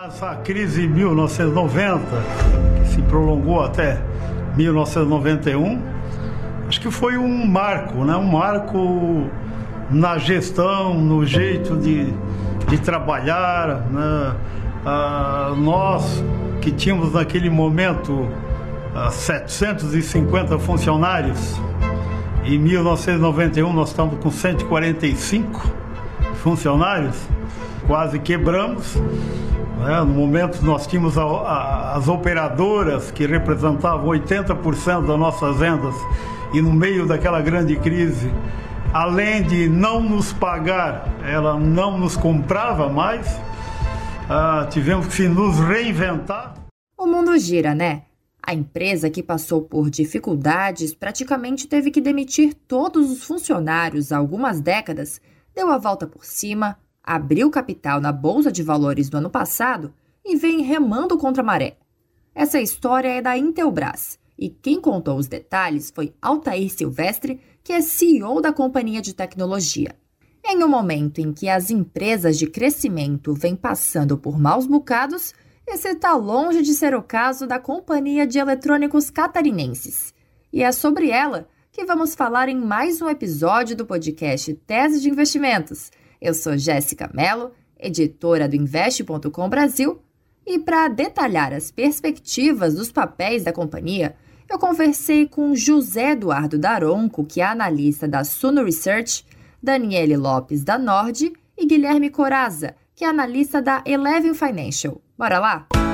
Essa crise de 1990, que se prolongou até 1991, acho que foi um marco, né? um marco na gestão, no jeito de, de trabalhar. Né? Ah, nós que tínhamos naquele momento ah, 750 funcionários, em 1991 nós estamos com 145 funcionários, quase quebramos. Né? No momento nós tínhamos a, a, as operadoras que representavam 80% das nossas vendas e no meio daquela grande crise, além de não nos pagar, ela não nos comprava mais. Ah, tivemos que nos reinventar. O mundo gira, né? A empresa que passou por dificuldades praticamente teve que demitir todos os funcionários há algumas décadas, deu a volta por cima, abriu capital na Bolsa de Valores no ano passado e vem remando contra a maré. Essa história é da Intelbras e quem contou os detalhes foi Altair Silvestre, que é CEO da companhia de tecnologia. Em um momento em que as empresas de crescimento vêm passando por maus bocados, esse está longe de ser o caso da Companhia de Eletrônicos Catarinenses. E é sobre ela que vamos falar em mais um episódio do podcast Tese de Investimentos eu sou Jéssica Mello, editora do Investe.com Brasil, e para detalhar as perspectivas dos papéis da companhia, eu conversei com José Eduardo Daronco, que é analista da Suno Research, Daniele Lopes da Nord e Guilherme Coraza, que é analista da Eleven Financial. Bora lá? a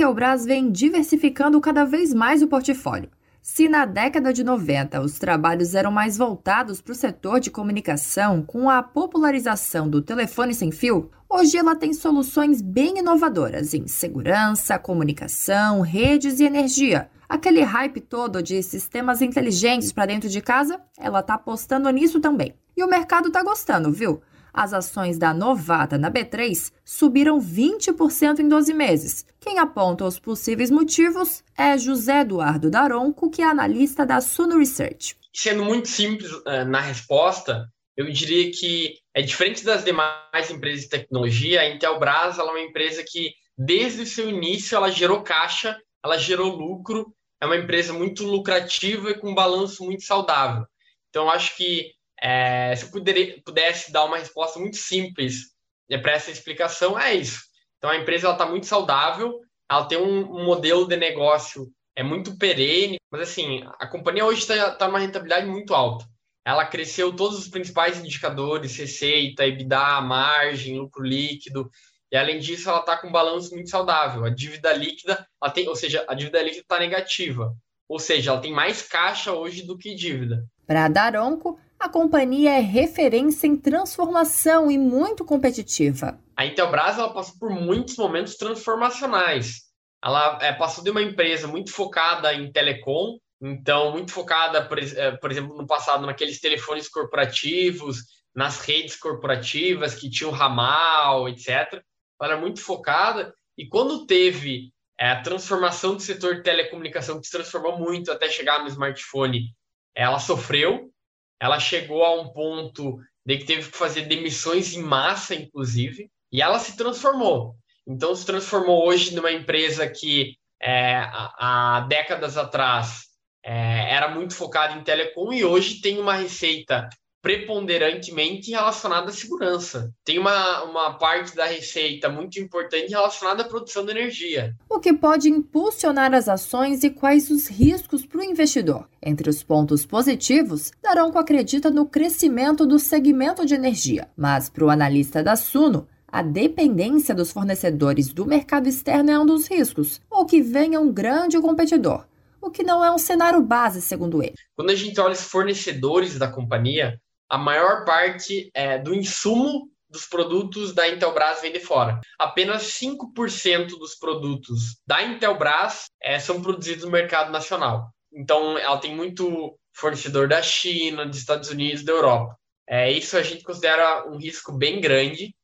Intelbras vem diversificando cada vez mais o portfólio. Se na década de 90 os trabalhos eram mais voltados para o setor de comunicação com a popularização do telefone sem fio, hoje ela tem soluções bem inovadoras em segurança, comunicação, redes e energia. Aquele hype todo de sistemas inteligentes para dentro de casa, ela está apostando nisso também. E o mercado está gostando, viu? As ações da Novata na B3 subiram 20% em 12 meses. Quem aponta os possíveis motivos é José Eduardo Daronco, que é analista da Suno Research. Sendo muito simples uh, na resposta, eu diria que é diferente das demais empresas de tecnologia, a Intelbras é uma empresa que desde o seu início ela gerou caixa, ela gerou lucro, é uma empresa muito lucrativa e com um balanço muito saudável. Então acho que é, se eu pudesse dar uma resposta muito simples é, para essa explicação, é isso. Então, a empresa está muito saudável, ela tem um, um, modelo de negócio é muito perene, mas assim, a companhia hoje está tá numa rentabilidade muito alta. Ela cresceu todos os principais indicadores, receita, EBITDA, margem, lucro líquido, e além disso, ela está com um balanço muito saudável. A dívida líquida, ela tem, ou seja, a dívida líquida está negativa. Ou seja, ela tem mais caixa hoje do que dívida. Para Daronco, a companhia é referência em transformação e muito competitiva. A Intelbras ela passou por muitos momentos transformacionais. Ela é, passou de uma empresa muito focada em telecom, então muito focada, por, é, por exemplo, no passado naqueles telefones corporativos, nas redes corporativas que tinham ramal, etc. Ela era muito focada e quando teve é, a transformação do setor de telecomunicação que se transformou muito até chegar no smartphone, ela sofreu ela chegou a um ponto de que teve que fazer demissões em massa, inclusive, e ela se transformou. Então, se transformou hoje numa empresa que é, há, décadas atrás é, era muito focada em telecom e hoje tem uma receita preponderantemente relacionada à segurança. Tem uma, uma parte da receita muito importante relacionada à produção de energia. O que pode impulsionar as ações e quais os riscos para o investidor? Entre os pontos positivos, Daronco acredita no crescimento do segmento de energia, mas para o analista da Suno, a dependência dos fornecedores do mercado externo é um dos riscos, ou que venha um grande competidor, o que não é um cenário base, segundo ele. Quando a gente olha os fornecedores da companhia, a maior parte é, do insumo dos produtos da Intelbras vem de fora. Apenas 5% dos produtos da Intelbras é, são produzidos no mercado nacional. Então, ela tem muito fornecedor da China, dos Estados Unidos, da Europa. É, isso a gente considera um risco bem grande,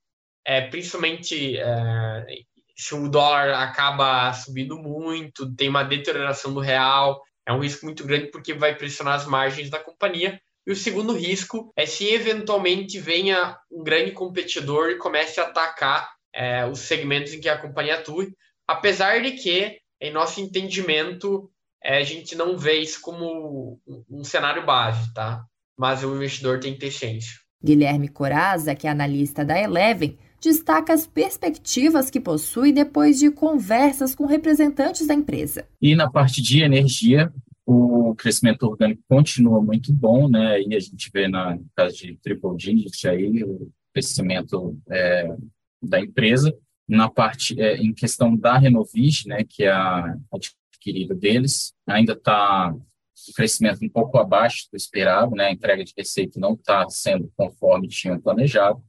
é, principalmente é, se o dólar acaba subindo muito, tem uma deterioração do real, é um risco muito grande porque vai pressionar as margens da companhia. E o segundo risco é se eventualmente venha um grande competidor e comece a atacar é, os segmentos em que a companhia atua, apesar de que, em nosso entendimento, é, a gente não vê isso como um cenário base, tá? Mas o investidor tem que ter ciência. Guilherme Coraza, que é analista da Eleven, destaca as perspectivas que possui depois de conversas com representantes da empresa. E na parte de energia, o crescimento orgânico continua muito bom, né? E a gente vê na no caso de Triple Digit aí o crescimento é, da empresa. Na parte é, em questão da Renovis, né, que é a adquirida deles, ainda está o crescimento um pouco abaixo do esperado, né? A entrega de receita não está sendo conforme tinham planejado.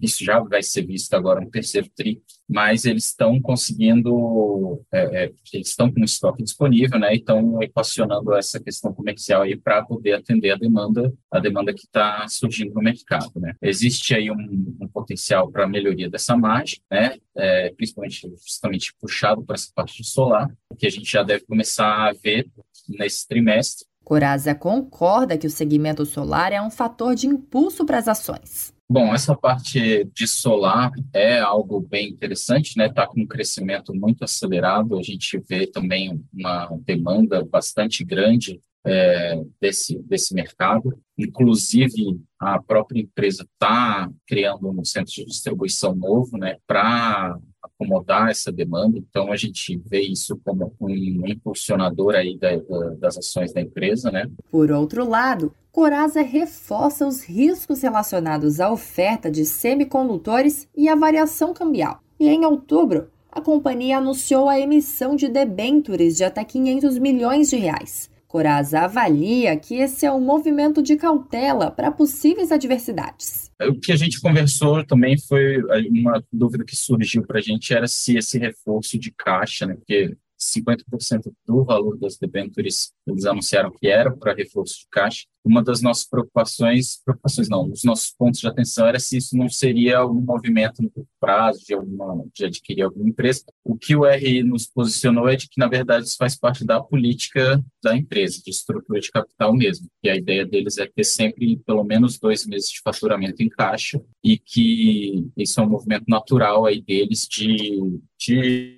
Isso já vai ser visto agora no terceiro tri, mas eles estão conseguindo, é, é, eles estão com estoque disponível, né? E estão equacionando essa questão comercial aí para poder atender a demanda, a demanda que está surgindo no mercado, né? Existe aí um, um potencial para melhoria dessa margem, né? É, principalmente justamente puxado por essa parte de solar, que a gente já deve começar a ver nesse trimestre. Coraza concorda que o segmento solar é um fator de impulso para as ações. Bom, essa parte de solar é algo bem interessante, né? Está com um crescimento muito acelerado. A gente vê também uma demanda bastante grande é, desse, desse mercado. Inclusive, a própria empresa está criando um centro de distribuição novo, né? Para acomodar essa demanda. Então, a gente vê isso como um impulsionador aí da, da, das ações da empresa, né? Por outro lado, Coraza reforça os riscos relacionados à oferta de semicondutores e à variação cambial. E em outubro, a companhia anunciou a emissão de debêntures de até 500 milhões de reais. Coraza avalia que esse é um movimento de cautela para possíveis adversidades. O que a gente conversou também foi uma dúvida que surgiu para a gente era se esse reforço de caixa, né, porque 50% do valor das debêntures eles anunciaram que era para reforço de caixa. Uma das nossas preocupações, preocupações não, os nossos pontos de atenção era se isso não seria algum movimento no curto prazo de, alguma, de adquirir alguma empresa. O que o RI nos posicionou é de que, na verdade, isso faz parte da política da empresa, de estrutura de capital mesmo. E a ideia deles é ter sempre pelo menos dois meses de faturamento em caixa e que isso é um movimento natural aí deles de, de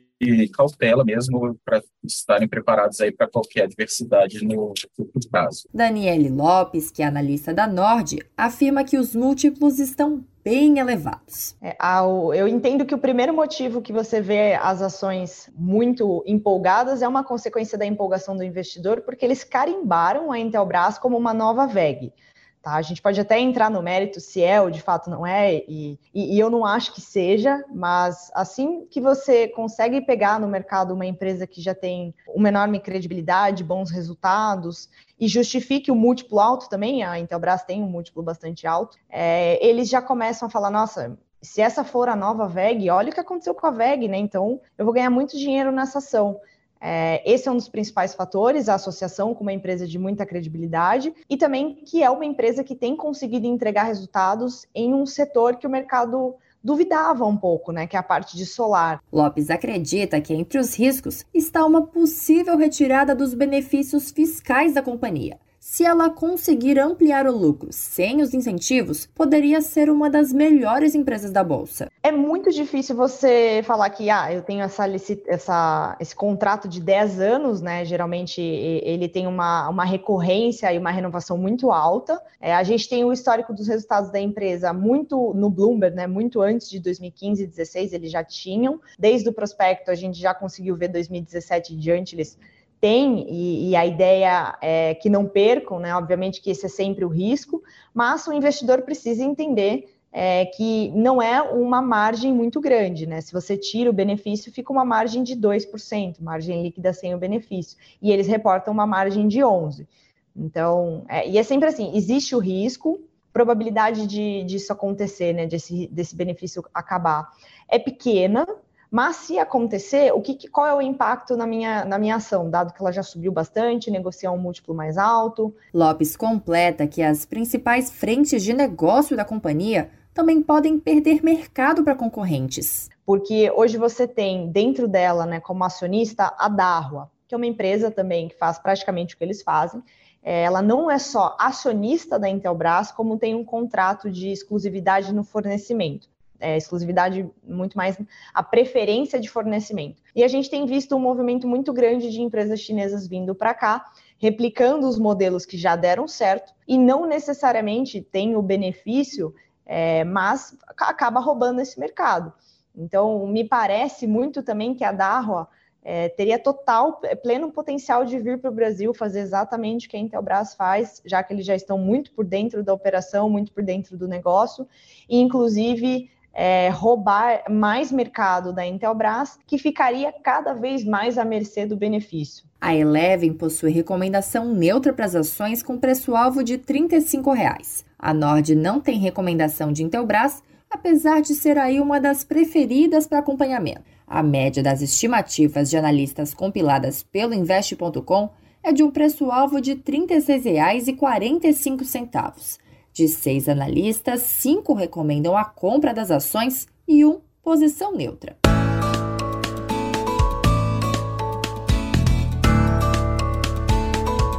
cautela mesmo para estarem preparados aí para qualquer adversidade no curto prazo. Daniele Lopes, que é analista da Nord, afirma que os múltiplos estão bem elevados. É, ao, eu entendo que o primeiro motivo que você vê as ações muito empolgadas é uma consequência da empolgação do investidor, porque eles carimbaram a Intelbras como uma nova VEG. Tá? A gente pode até entrar no mérito se é ou de fato não é, e, e, e, eu não acho que seja, mas assim que você consegue pegar no mercado uma empresa que já tem uma enorme credibilidade, bons resultados, e justifique o múltiplo alto também, a Intelbras tem um múltiplo bastante alto, é, eles já começam a falar, nossa, se essa for a nova VEG, olha o que aconteceu com a VEG, né? Então eu vou ganhar muito dinheiro nessa ação. É, esse é um dos principais fatores, a associação com uma empresa de muita credibilidade e também que é uma empresa que tem conseguido entregar resultados em um setor que o mercado duvidava um pouco, né, que é a parte de solar. Lopes acredita que entre os riscos está uma possível retirada dos benefícios fiscais da companhia se ela conseguir ampliar o lucro sem os incentivos, poderia ser uma das melhores empresas da bolsa. É muito difícil você falar que ah, eu tenho essa, essa, esse contrato de 10 anos, né? Geralmente ele tem uma, uma recorrência e uma renovação muito alta. É, a gente tem o histórico dos resultados da empresa muito no Bloomberg, né? Muito antes de 2015 e 2016 eles já tinham. Desde o prospecto a gente já conseguiu ver 2017 e diante eles tem, e, e, a ideia é que não percam, né? Obviamente que esse é sempre o risco, mas o investidor precisa entender é, que não é uma margem muito grande, né? Se você tira o benefício, fica uma margem de 2%, margem líquida sem o benefício, e eles reportam uma margem de 11%. Então, é, e é sempre assim: existe o risco, probabilidade de, disso acontecer, né, desse, desse benefício acabar, é pequena, mas se acontecer, o que, qual é o impacto na minha, na minha ação, dado que ela já subiu bastante, negociar um múltiplo mais alto? Lopes completa que as principais frentes de negócio da companhia também podem perder mercado para concorrentes. Porque hoje você tem dentro dela, né, como acionista, a Darwa, que é uma empresa também que faz praticamente o que eles fazem. É, ela não é só acionista da Intelbras, como tem um contrato de exclusividade no fornecimento é, exclusividade, muito mais a preferência de fornecimento. E a gente tem visto um movimento muito grande de empresas chinesas vindo para cá, replicando os modelos que já deram certo e não necessariamente tem o benefício, é, mas acaba roubando esse mercado. Então, me parece muito também que a Dahua é, teria total, é, pleno potencial de vir para o Brasil fazer exatamente o que a Intelbras faz, já que eles já estão muito por dentro da operação, muito por dentro do negócio, e inclusive é, roubar mais mercado da Intelbras, que ficaria cada vez mais à mercê do benefício. A Eleven possui recomendação neutra para as ações com preço-alvo de 35 reais. A Nord não tem recomendação de Intelbras, apesar de ser aí uma das preferidas para acompanhamento. A média das estimativas de analistas compiladas pelo Investe.com é de um preço-alvo de R$ 36,45. De seis analistas, cinco recomendam a compra das ações e um posição neutra.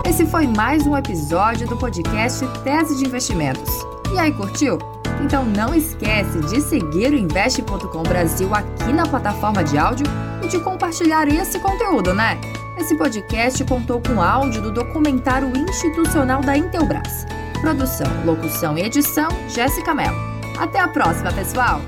Esse foi mais um episódio do podcast Tese de Investimentos. E aí, curtiu? Então não esquece de seguir o Investe.com Brasil aqui na plataforma de áudio e de compartilhar esse conteúdo, né? Esse podcast contou com áudio do documentário institucional da Intelbras Produção, locução e edição, Jéssica Mello. Até a próxima, pessoal!